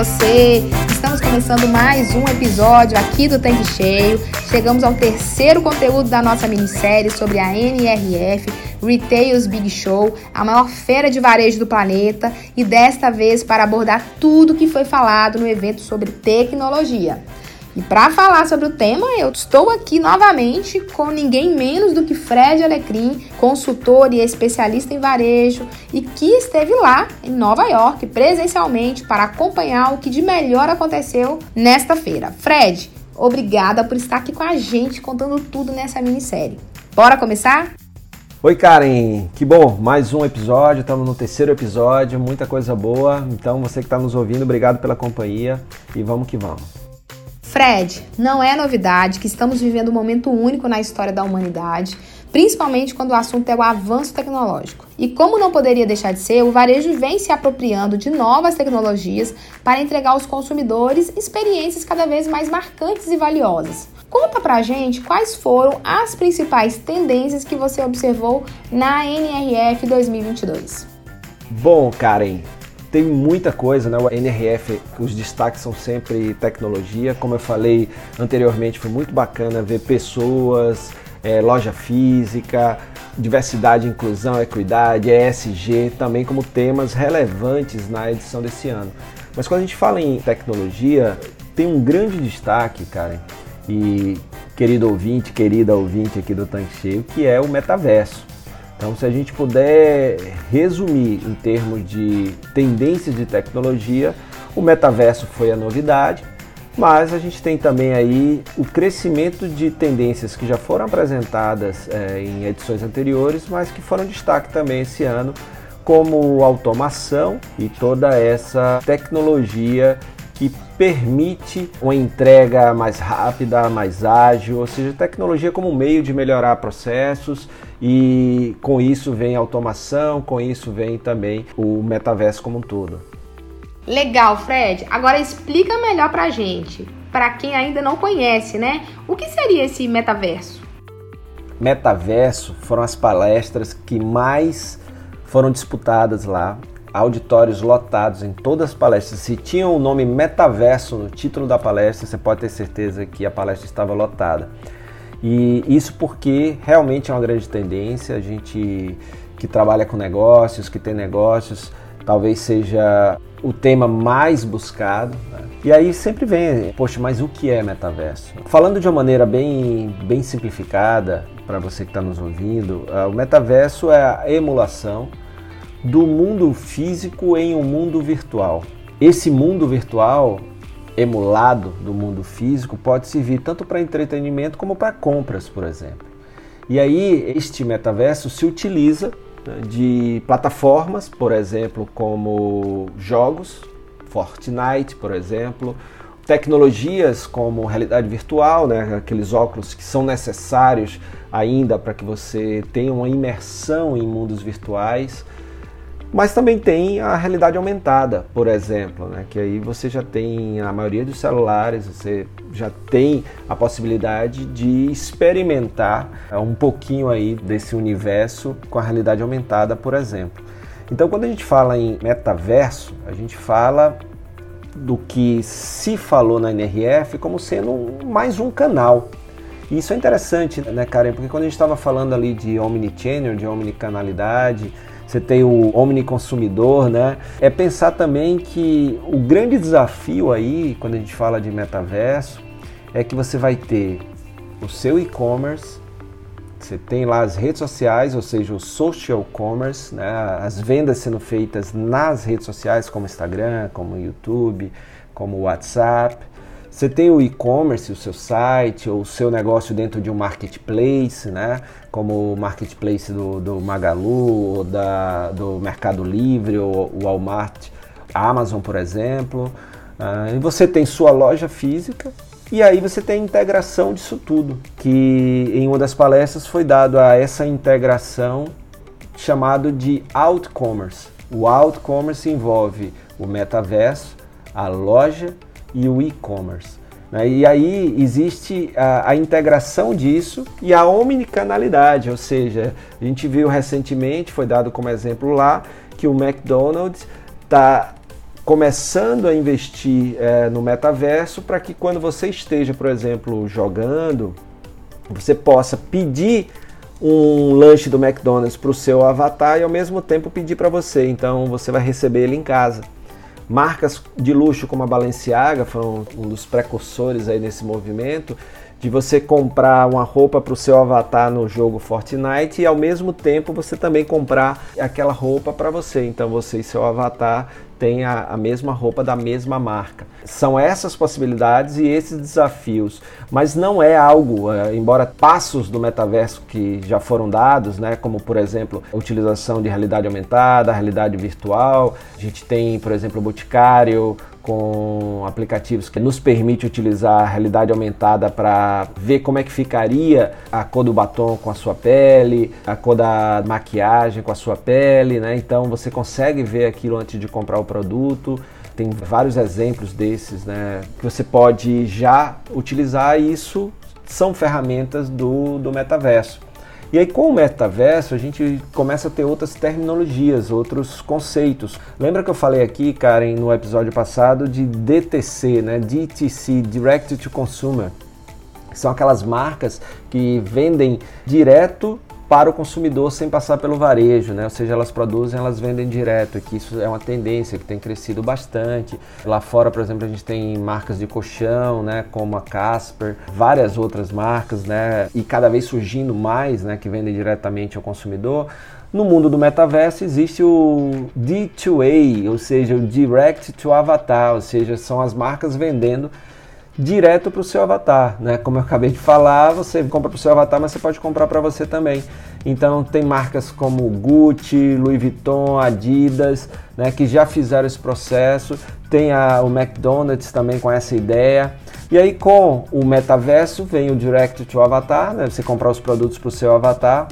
Você? Estamos começando mais um episódio aqui do Tanque Cheio. Chegamos ao terceiro conteúdo da nossa minissérie sobre a NRF, Retails Big Show, a maior feira de varejo do planeta, e desta vez para abordar tudo que foi falado no evento sobre tecnologia. E para falar sobre o tema, eu estou aqui novamente com ninguém menos do que Fred Alecrim, consultor e especialista em varejo, e que esteve lá em Nova York presencialmente para acompanhar o que de melhor aconteceu nesta feira. Fred, obrigada por estar aqui com a gente contando tudo nessa minissérie. Bora começar? Oi Karen, que bom, mais um episódio, estamos no terceiro episódio, muita coisa boa. Então você que está nos ouvindo, obrigado pela companhia e vamos que vamos. Fred, não é novidade que estamos vivendo um momento único na história da humanidade, principalmente quando o assunto é o avanço tecnológico. E como não poderia deixar de ser, o varejo vem se apropriando de novas tecnologias para entregar aos consumidores experiências cada vez mais marcantes e valiosas. Conta pra gente quais foram as principais tendências que você observou na NRF 2022. Bom, Karen, tem muita coisa, né? O NRF, os destaques são sempre tecnologia. Como eu falei anteriormente, foi muito bacana ver pessoas, é, loja física, diversidade, inclusão, equidade, ESG, também como temas relevantes na edição desse ano. Mas quando a gente fala em tecnologia, tem um grande destaque, Karen, e querido ouvinte, querida ouvinte aqui do Tanque Cheio, que é o metaverso. Então, se a gente puder resumir em termos de tendências de tecnologia, o metaverso foi a novidade, mas a gente tem também aí o crescimento de tendências que já foram apresentadas é, em edições anteriores, mas que foram destaque também esse ano, como automação e toda essa tecnologia que permite uma entrega mais rápida, mais ágil, ou seja, tecnologia como meio de melhorar processos e com isso vem automação, com isso vem também o metaverso como um todo. Legal, Fred. Agora explica melhor pra gente, para quem ainda não conhece, né? O que seria esse metaverso? Metaverso foram as palestras que mais foram disputadas lá, auditórios lotados em todas as palestras. Se tinha o nome metaverso no título da palestra, você pode ter certeza que a palestra estava lotada. E isso porque realmente é uma grande tendência. A gente que trabalha com negócios, que tem negócios, talvez seja o tema mais buscado. Né? E aí sempre vem, poxa, mas o que é metaverso? Falando de uma maneira bem, bem simplificada, para você que está nos ouvindo, uh, o metaverso é a emulação do mundo físico em um mundo virtual. Esse mundo virtual emulado do mundo físico pode servir tanto para entretenimento como para compras, por exemplo. E aí este metaverso se utiliza né, de plataformas, por exemplo, como jogos, Fortnite, por exemplo, tecnologias como realidade virtual, né, aqueles óculos que são necessários ainda para que você tenha uma imersão em mundos virtuais. Mas também tem a realidade aumentada, por exemplo, né? que aí você já tem, na maioria dos celulares, você já tem a possibilidade de experimentar é, um pouquinho aí desse universo com a realidade aumentada, por exemplo. Então, quando a gente fala em metaverso, a gente fala do que se falou na NRF como sendo mais um canal. E isso é interessante, né, Karen? Porque quando a gente estava falando ali de omnichannel, de omnicanalidade, você tem o omniconsumidor, né? É pensar também que o grande desafio aí, quando a gente fala de metaverso, é que você vai ter o seu e-commerce, você tem lá as redes sociais, ou seja, o social commerce, né? as vendas sendo feitas nas redes sociais, como Instagram, como YouTube, como WhatsApp. Você tem o e-commerce, o seu site, ou o seu negócio dentro de um marketplace, né? Como o marketplace do, do Magalu, ou da, do Mercado Livre, ou o Walmart, Amazon, por exemplo. Uh, e você tem sua loja física e aí você tem a integração disso tudo, que em uma das palestras foi dado a essa integração chamado de Outcommerce. O Outcommerce envolve o metaverso, a loja e o e-commerce. Né? E aí existe a, a, integração disso e a omnicanalidade, ou seja, a gente viu recentemente, foi dado como exemplo lá, que o McDonald's está começando a investir é, no metaverso para que quando você esteja, por exemplo, jogando, você possa pedir um lanche do McDonald's para o seu avatar e ao mesmo tempo pedir para você. Então você vai receber ele em casa. Marcas de luxo como a Balenciaga foram um dos precursores aí nesse movimento de você comprar uma roupa para o seu avatar no jogo Fortnite e ao mesmo tempo você também comprar aquela roupa para você. Então você e seu avatar tem a, a, mesma roupa da mesma marca. São essas possibilidades e esses desafios, mas não é algo, é, embora passos do metaverso que já foram dados, né, como por exemplo a utilização de realidade aumentada, realidade virtual, a gente tem, por exemplo, o Boticário, com aplicativos que nos permite utilizar a realidade aumentada para ver como é que ficaria a cor do batom com a sua pele, a cor da maquiagem com a sua pele, né? Então você consegue ver aquilo antes de comprar o produto. Tem vários exemplos desses, né? Que você pode já utilizar isso são ferramentas do, do metaverso. E aí com o metaverso a gente começa a ter outras terminologias, outros conceitos. Lembra que eu falei aqui, Karen, no episódio passado de DTC, né? DTC, Direct to Consumer. São aquelas marcas que vendem direto para o consumidor sem passar pelo varejo, né? Ou seja, elas produzem, elas vendem direto, que isso é uma tendência que tem crescido bastante. Lá fora, por exemplo, a gente tem marcas de colchão, né, como a Casper, várias outras marcas, né, e cada vez surgindo mais, né, que vendem diretamente ao consumidor. No mundo do metaverso existe o D2A, ou seja, o Direct to Avatar, ou seja, são as marcas vendendo direto para o seu avatar, né? Como eu acabei de falar, você compra para o seu avatar, mas você pode comprar para você também. Então tem marcas como Gucci, Louis Vuitton, Adidas, né, que já fizeram esse processo. Tem a, o McDonald's também com essa ideia. E aí com o metaverso vem o Direct to Avatar, né? Você comprar os produtos para o seu avatar.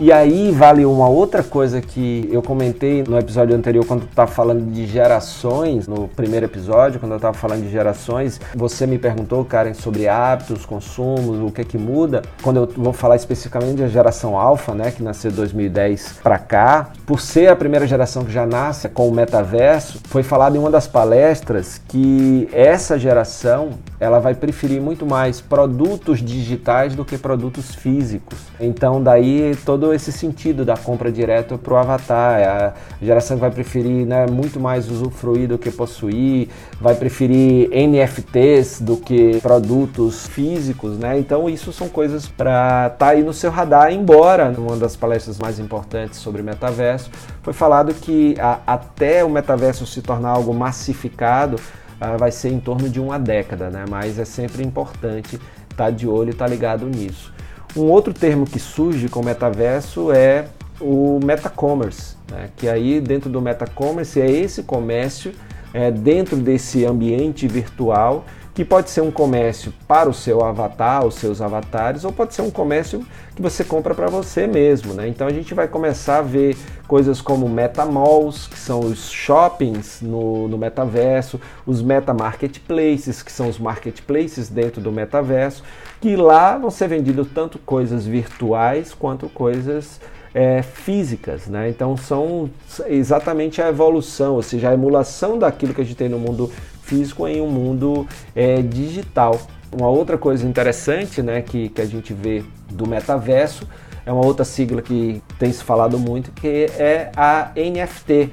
E aí vale uma outra coisa que eu comentei no episódio anterior, quando estava falando de gerações, no primeiro episódio, quando eu estava falando de gerações, você me perguntou, Karen, sobre hábitos, consumos, o que é que muda. Quando eu vou falar especificamente da geração alfa, né, que nasceu de 2010 para cá, por ser a primeira geração que já nasce com o metaverso, foi falado em uma das palestras que essa geração ela vai preferir muito mais produtos digitais do que produtos físicos. Então daí todo esse sentido da compra direta para o avatar. É a geração vai preferir né, muito mais usufruir do que possuir, vai preferir NFTs do que produtos físicos, né? Então isso são coisas para estar tá aí no seu radar, embora numa das palestras mais importantes sobre metaverso foi falado que a, até o metaverso se tornar algo massificado, uh, vai ser em torno de uma década, né? Mas é sempre importante estar tá de olho e estar tá ligado nisso. Um outro termo que surge com o metaverso é o metacommerce, né? que aí dentro do metacommerce é esse comércio é, dentro desse ambiente virtual que pode ser um comércio para o seu avatar, os seus avatares, ou pode ser um comércio que você compra para você mesmo, né? Então a gente vai começar a ver coisas como metamalls, que são os shoppings no, no metaverso, os meta marketplaces, que são os marketplaces dentro do metaverso, que lá vão ser vendidas tanto coisas virtuais quanto coisas é, físicas, né? Então são exatamente a evolução, ou seja, a emulação daquilo que a gente tem no mundo físico em um mundo é, digital. Uma outra coisa interessante né, que, que a gente vê do metaverso é uma outra sigla que tem se falado muito, que é a NFT,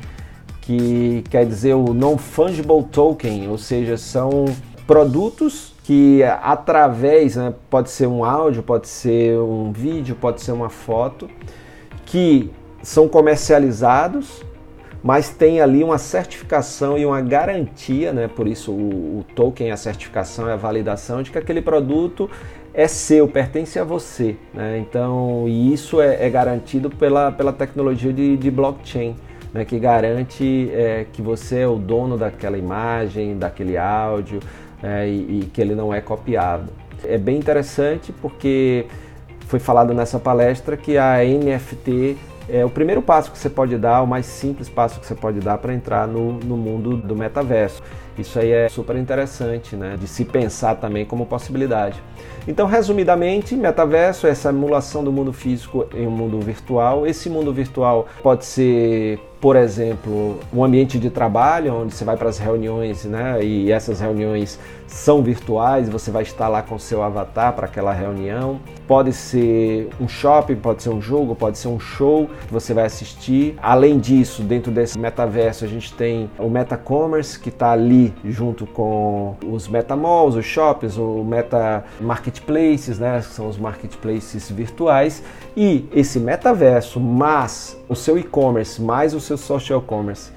que quer dizer o Non-Fungible Token, ou seja, são produtos que através, né, pode ser um áudio, pode ser um vídeo, pode ser uma foto, que são comercializados mas tem ali uma certificação e uma garantia, né? Por isso o, o token, a certificação, é a validação de que aquele produto é seu, pertence a você, né? Então, e isso é, é garantido pela, pela tecnologia de, de blockchain. né, que garante é, que você é o dono daquela imagem, daquele áudio é, e, e que ele não é copiado. É bem interessante porque foi falado nessa palestra que a NFT é o primeiro passo que você pode dar, o mais simples passo que você pode dar para entrar no, no mundo do metaverso. Isso aí é super interessante, né? De se pensar também como possibilidade. Então, resumidamente, metaverso é essa emulação do mundo físico em um mundo virtual. Esse mundo virtual pode ser por exemplo, um ambiente de trabalho onde você vai para as reuniões, né? E essas reuniões são virtuais, você vai estar lá com seu avatar para aquela reunião. Pode ser um shopping, pode ser um jogo, pode ser um show que você vai assistir. Além disso, dentro desse metaverso, a gente tem o MetaCommerce que está ali junto com os MetaMalls, os shoppings, o Meta Marketplaces, né? Que são os marketplaces virtuais. E esse metaverso, mais o seu e-commerce, mais o seu social commerce,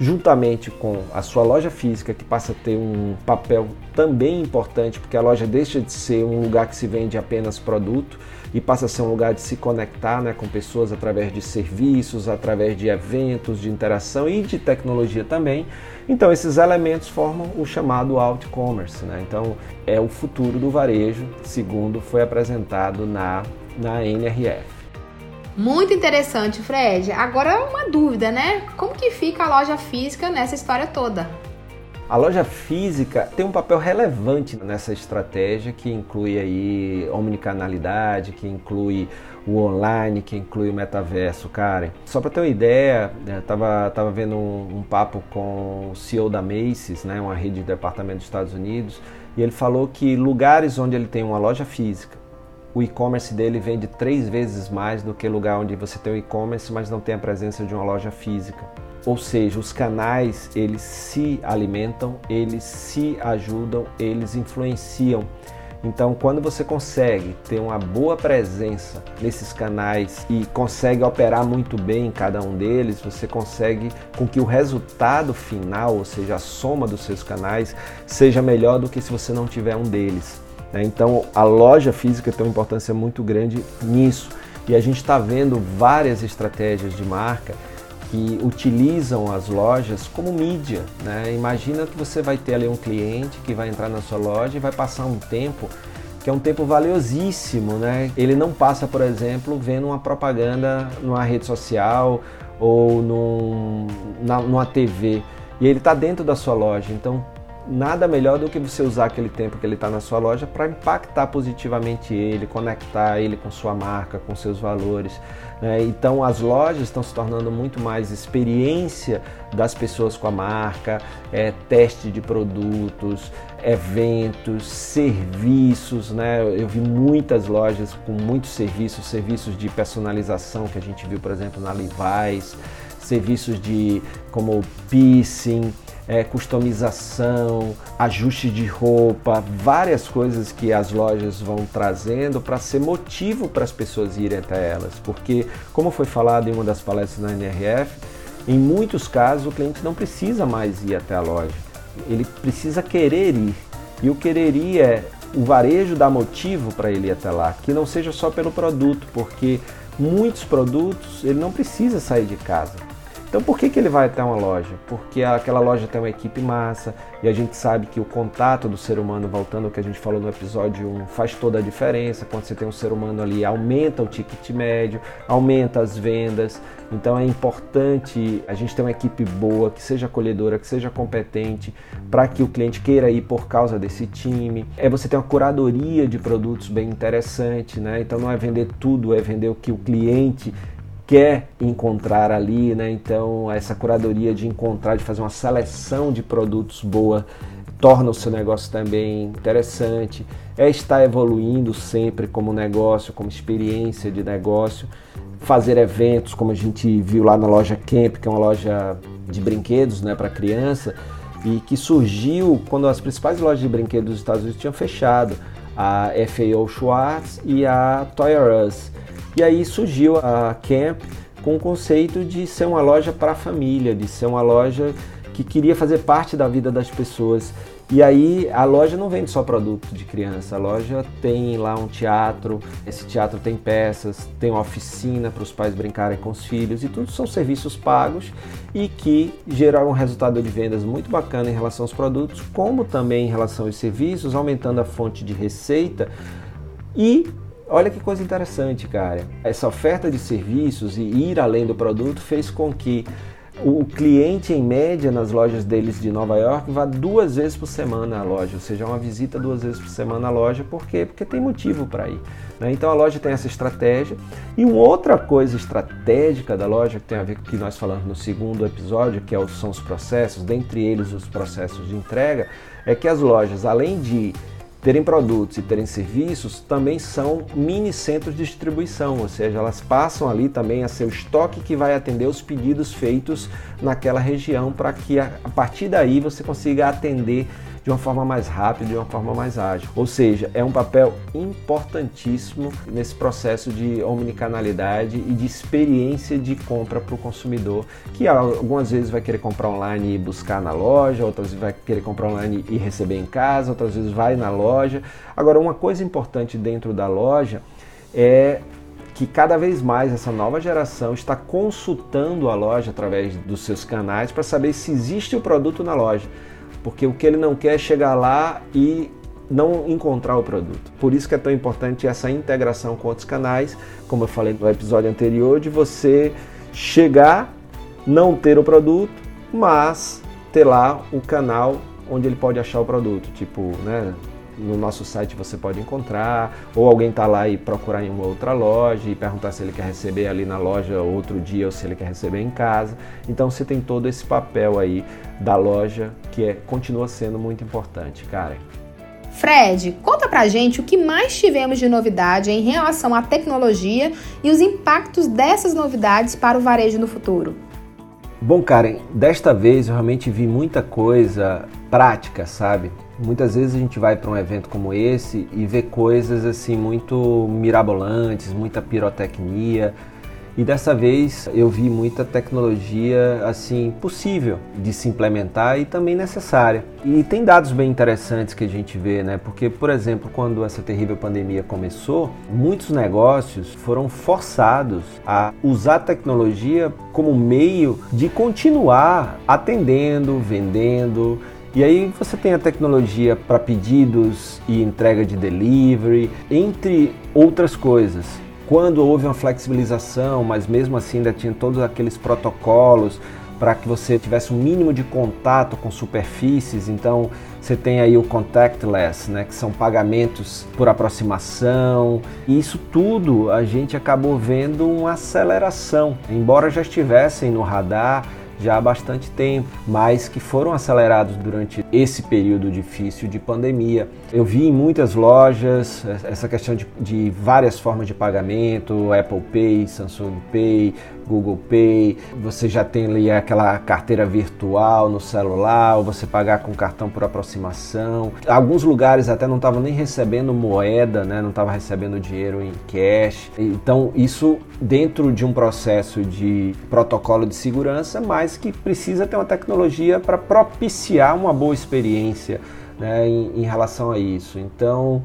juntamente com a sua loja física, que passa a ter um papel também importante, porque a loja deixa de ser um lugar que se vende apenas produto e passa a ser um lugar de se conectar né, com pessoas através de serviços, através de eventos, de interação e de tecnologia também. Então, esses elementos formam o chamado out-commerce. Né? Então, é o futuro do varejo, segundo foi apresentado na na NRF. Muito interessante, Fred. Agora uma dúvida, né? Como que fica a loja física nessa história toda? A loja física tem um papel relevante nessa estratégia que inclui aí omnicanalidade, que inclui o online, que inclui o metaverso, Karen. Só para ter uma ideia, eu né, tava, tava vendo um, um, papo com o CEO da Macy's, né, uma rede de departamento dos Estados Unidos, e ele falou que lugares onde ele tem uma loja física o e-commerce dele vende três vezes mais do que lugar onde você tem o e-commerce, mas não tem a presença de uma loja física. Ou seja, os canais eles se alimentam, eles se ajudam, eles influenciam. Então, quando você consegue ter uma boa presença nesses canais e consegue operar muito bem em cada um deles, você consegue com que o resultado final, ou seja, a soma dos seus canais, seja melhor do que se você não tiver um deles. Né? Então a loja física tem uma importância muito grande nisso. E a gente está vendo várias estratégias de marca que utilizam as lojas como mídia. Né? Imagina que você vai ter ali um cliente que vai entrar na sua loja e vai passar um tempo que é um tempo valiosíssimo. Né? Ele não passa, por exemplo, vendo uma propaganda numa rede social ou num, na, numa TV. E ele está dentro da sua loja. Então, nada melhor do que você usar aquele tempo que ele está na sua loja para impactar positivamente ele, conectar ele com sua marca, com seus valores. Né? Então as lojas estão se tornando muito mais experiência das pessoas com a marca, é, teste de produtos, eventos, serviços. Né? Eu vi muitas lojas com muitos serviços, serviços de personalização que a gente viu, por exemplo, na Levi's, serviços de como piercing é, customização, ajuste de roupa, várias coisas que as lojas vão trazendo para ser motivo para as pessoas irem até elas. Porque, como foi falado em uma das palestras na NRF, em muitos casos o cliente não precisa mais ir até a loja, ele precisa querer ir. E o querer ir é o varejo dá motivo para ele ir até lá, que não seja só pelo produto, porque muitos produtos ele não precisa sair de casa. Então por que, que ele vai até uma loja? Porque aquela loja tem uma equipe massa e a gente sabe que o contato do ser humano, voltando ao que a gente falou no episódio 1, faz toda a diferença. Quando você tem um ser humano ali, aumenta o ticket médio, aumenta as vendas. Então é importante a gente ter uma equipe boa, que seja acolhedora, que seja competente, para que o cliente queira ir por causa desse time. É você ter uma curadoria de produtos bem interessante, né? Então não é vender tudo, é vender o que o cliente quer encontrar ali, né? Então essa curadoria de encontrar, de fazer uma seleção de produtos boa, torna o seu negócio também interessante. É estar evoluindo sempre como negócio, como experiência de negócio, fazer eventos, como a gente viu lá na loja Camp, que é uma loja de brinquedos, né, para criança, e que surgiu quando as principais lojas de brinquedos dos Estados Unidos tinham fechado, a FAO Schwartz e a Toy R Us. E aí surgiu a Camp com o conceito de ser uma loja para a família, de ser uma loja que queria fazer parte da vida das pessoas. E aí a loja não vende só produto de criança, a loja tem lá um teatro, esse teatro tem peças, tem uma oficina para os pais brincarem com os filhos e tudo são serviços pagos e que geram um resultado de vendas muito bacana em relação aos produtos, como também em relação aos serviços, aumentando a fonte de receita e Olha que coisa interessante, cara. Essa oferta de serviços e ir além do produto fez com que o cliente, em média, nas lojas deles de Nova York, vá duas vezes por semana à loja, ou seja, uma visita duas vezes por semana à loja, por quê? Porque tem motivo para ir. Né? Então a loja tem essa estratégia. E uma outra coisa estratégica da loja, que tem a ver com o que nós falamos no segundo episódio, que é são os processos, dentre eles os processos de entrega, é que as lojas, além de terem produtos e terem serviços também são mini centros de distribuição, ou seja, elas passam ali também a ser o estoque que vai atender os pedidos feitos naquela região para que a partir daí você consiga atender de uma forma mais rápida, de uma forma mais ágil. Ou seja, é um papel importantíssimo nesse processo de omnicanalidade e de experiência de compra para o consumidor, que algumas vezes vai querer comprar online e buscar na loja, outras vezes vai querer comprar online e receber em casa, outras vezes vai na loja. Agora, uma coisa importante dentro da loja é que cada vez mais essa nova geração está consultando a loja através dos seus canais para saber se existe o produto na loja porque o que ele não quer é chegar lá e não encontrar o produto. Por isso que é tão importante essa integração com outros canais, como eu falei no episódio anterior, de você chegar, não ter o produto, mas ter lá o canal onde ele pode achar o produto, tipo, né, no nosso site você pode encontrar, ou alguém está lá e procurar em uma outra loja e perguntar se ele quer receber ali na loja outro dia ou se ele quer receber em casa. Então você tem todo esse papel aí da loja que é, continua sendo muito importante, Karen. Fred, conta pra gente o que mais tivemos de novidade em relação à tecnologia e os impactos dessas novidades para o varejo no futuro. Bom, Karen, desta vez eu realmente vi muita coisa prática, sabe? Muitas vezes a gente vai para um evento como esse e vê coisas assim muito mirabolantes, muita pirotecnia. E dessa vez eu vi muita tecnologia assim possível de se implementar e também necessária. E tem dados bem interessantes que a gente vê, né? Porque, por exemplo, quando essa terrível pandemia começou, muitos negócios foram forçados a usar a tecnologia como meio de continuar atendendo, vendendo, e aí você tem a tecnologia para pedidos e entrega de delivery, entre outras coisas. Quando houve uma flexibilização, mas mesmo assim ainda tinha todos aqueles protocolos para que você tivesse um mínimo de contato com superfícies, então você tem aí o contactless, né, que são pagamentos por aproximação. E isso tudo a gente acabou vendo uma aceleração, embora já estivessem no radar, já há bastante tempo, mas que foram acelerados durante esse período difícil de pandemia. Eu vi em muitas lojas essa questão de, de várias formas de pagamento, Apple Pay, Samsung Pay, Google Pay, você já tem ali aquela carteira virtual no celular, ou você pagar com cartão por aproximação. Alguns lugares até não estavam nem recebendo moeda, né? não estavam recebendo dinheiro em cash. Então, isso dentro de um processo de protocolo de segurança, mas que precisa ter uma tecnologia para propiciar uma boa experiência né, em, em relação a isso. Então,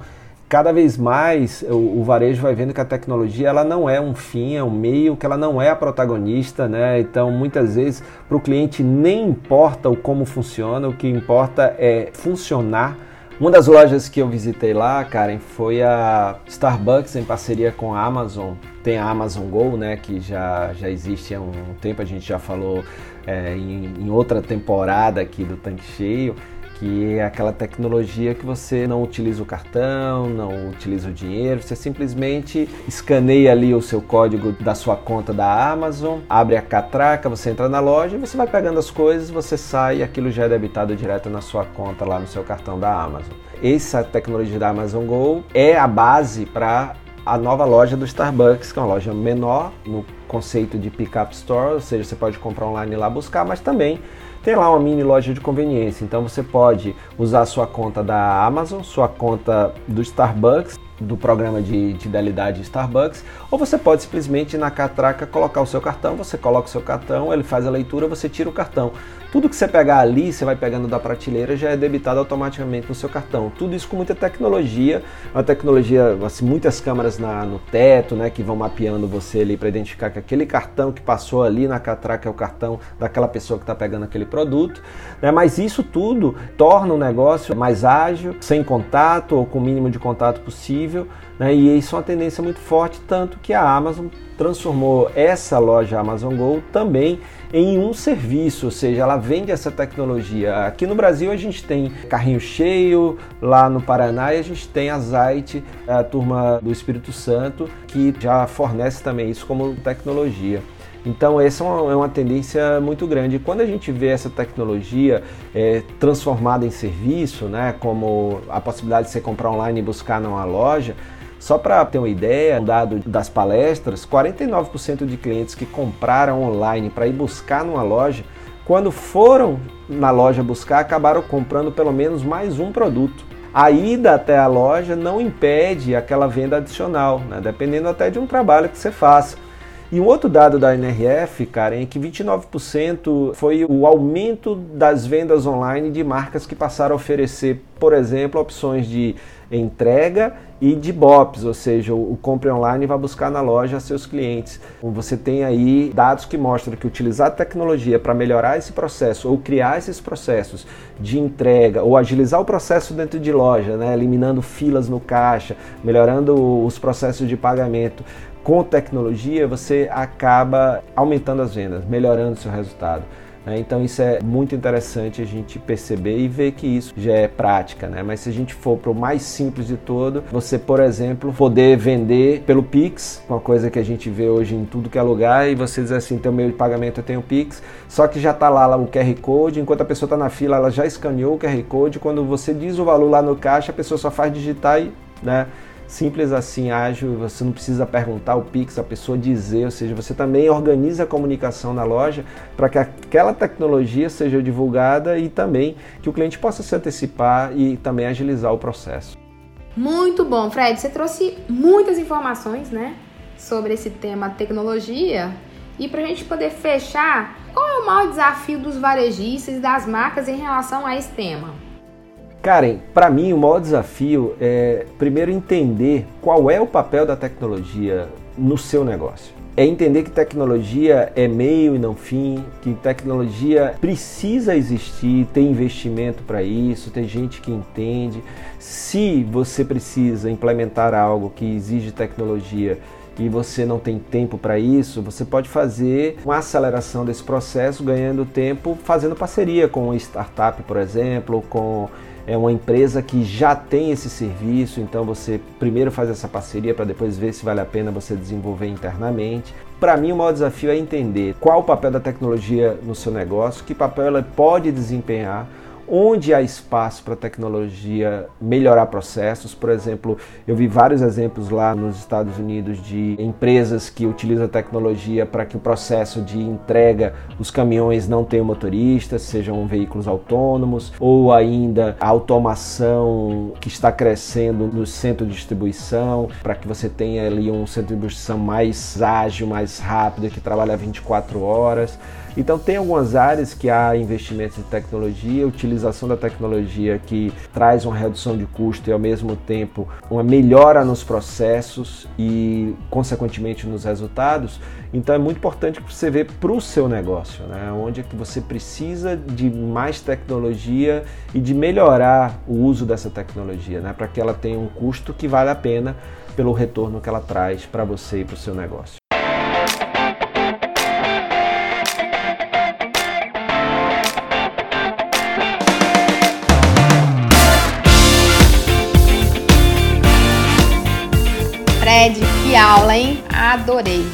cada vez mais o, o, varejo vai vendo que a tecnologia ela não é um fim, é um meio, que ela não é a protagonista, né? Então muitas vezes para o cliente nem importa o como funciona, o que importa é funcionar. Uma das lojas que eu visitei lá, Karen, foi a Starbucks em parceria com a Amazon. Tem a Amazon Go, né, que já, já existe há um tempo, a gente já falou é, em, em outra temporada aqui do Tanque Cheio que é aquela tecnologia que você não utiliza o cartão, não utiliza o dinheiro, você simplesmente escaneia ali o seu código da sua conta da Amazon, abre a catraca, você entra na loja e você vai pegando as coisas, você sai e aquilo já é debitado direto na sua conta lá no seu cartão da Amazon. Essa tecnologia da Amazon Go é a base para a nova loja do Starbucks, que é uma loja menor no conceito de pick-up store, ou seja, você pode comprar online e lá buscar, mas também tem lá uma mini loja de conveniência. Então você pode usar sua conta da Amazon, sua conta do Starbucks, do programa de fidelidade Starbucks, ou você pode simplesmente na catraca colocar o seu cartão, você coloca o seu cartão, ele faz a leitura, você tira o cartão. Tudo que você pegar ali, você vai pegando da prateleira, já é debitado automaticamente no seu cartão. Tudo isso com muita tecnologia, uma tecnologia, assim, muitas câmeras na, no teto, né, que vão mapeando você ali para identificar que aquele cartão que passou ali na catraca é o cartão daquela pessoa que está pegando aquele produto. Né, mas isso tudo torna o negócio mais ágil, sem contato ou com o mínimo de contato possível. Né, e isso é uma tendência muito forte, tanto que a Amazon transformou essa loja Amazon Go também em um serviço, ou seja, ela vende essa tecnologia. Aqui no Brasil a gente tem carrinho cheio, lá no Paraná a gente tem a Zait, a turma do Espírito Santo, que já fornece também isso como tecnologia. Então, essa é uma, é uma, tendência muito grande. quando a gente vê essa tecnologia é, transformada em serviço, né, como a possibilidade de você comprar online e buscar numa loja, só para ter uma ideia, um dado das palestras, 49% de clientes que compraram online para ir buscar numa loja, quando foram na loja buscar, acabaram comprando pelo menos mais um produto. A ida até a loja não impede aquela venda adicional, né? dependendo até de um trabalho que você faça. E um outro dado da NRF, Karen, é que 29% foi o aumento das vendas online de marcas que passaram a oferecer, por exemplo, opções de entrega e de BOPs, ou seja, o, compre online vai buscar na loja seus clientes. Você tem aí dados que mostram que utilizar tecnologia para melhorar esse processo ou criar esses processos de entrega ou agilizar o processo dentro de loja, né, eliminando filas no caixa, melhorando os processos de pagamento. Com tecnologia, você acaba aumentando as vendas, melhorando seu resultado. Né? Então isso é muito interessante a gente perceber e ver que isso já é prática, né? Mas se a gente for para o mais simples de todo, você, por exemplo, poder vender pelo Pix, uma coisa que a gente vê hoje em tudo que é lugar, e você diz assim, teu meio de pagamento eu tenho Pix, só que já está lá, lá o QR Code, enquanto a pessoa está na fila, ela já escaneou o QR Code, quando você diz o valor lá no caixa, a pessoa só faz digitar e, né? Simples assim, ágil, você não precisa perguntar o Pix, a pessoa dizer, ou seja, você também organiza a comunicação na loja para que aquela tecnologia seja divulgada e também que o cliente possa se antecipar e também agilizar o processo. Muito bom, Fred, você trouxe muitas informações, né, sobre esse tema tecnologia. E para a gente poder fechar, qual é o maior desafio dos varejistas e das marcas em relação a esse tema? Karen, para mim o maior desafio é primeiro entender qual é o papel da tecnologia no seu negócio. É entender que tecnologia é meio e não fim, que tecnologia precisa existir, tem investimento para isso, tem gente que entende. Se você precisa implementar algo que exige tecnologia e você não tem tempo para isso, você pode fazer uma aceleração desse processo, ganhando tempo, fazendo parceria com startup, por exemplo, com é uma empresa que já tem esse serviço, então você primeiro faz essa parceria para depois ver se vale a pena você desenvolver internamente. Para mim, o maior desafio é entender qual o papel da tecnologia no seu negócio, que papel ela pode desempenhar onde há espaço para a tecnologia melhorar processos. Por exemplo, eu vi vários exemplos lá nos Estados Unidos de empresas que utilizam a tecnologia para que o processo de entrega dos caminhões não tenha motoristas, sejam veículos autônomos, ou ainda a automação que está crescendo no centro de distribuição, para que você tenha ali um centro de distribuição mais ágil, mais rápido, que trabalha 24 horas. Então tem algumas áreas que há investimentos em tecnologia, utilização da tecnologia que traz uma redução de custo e ao mesmo tempo uma melhora nos processos e consequentemente nos resultados. Então é muito importante você vê para o seu negócio, né? onde é que você precisa de mais tecnologia e de melhorar o uso dessa tecnologia, né? para que ela tenha um custo que vale a pena pelo retorno que ela traz para você e para o seu negócio. Fred, que aula, hein? Adorei.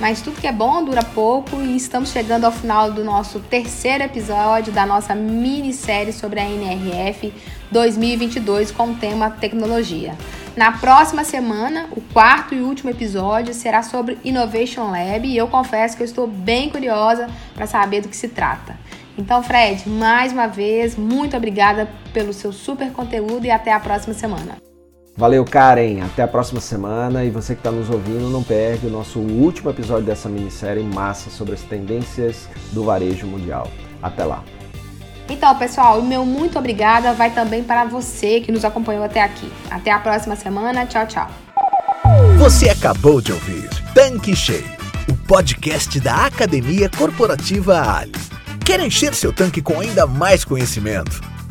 Mas tudo que é bom dura pouco e estamos chegando ao final do nosso terceiro episódio da nossa minissérie sobre a NRF 2022 com o tema tecnologia. Na próxima semana, o quarto e último episódio será sobre Innovation Lab e eu confesso que eu estou bem curiosa para saber do que se trata. Então, Fred, mais uma vez, muito obrigada pelo seu super conteúdo e até a próxima semana. Valeu, Karen. Até a próxima semana. E você que está nos ouvindo, não perde o nosso último episódio dessa minissérie massa sobre as tendências do varejo mundial. Até lá. Então, pessoal, o meu muito obrigada vai também para você que nos acompanhou até aqui. Até a próxima semana. Tchau, tchau. Você acabou de ouvir Tanque Cheio, o podcast da Academia Corporativa Ali. Quer encher seu tanque com ainda mais conhecimento?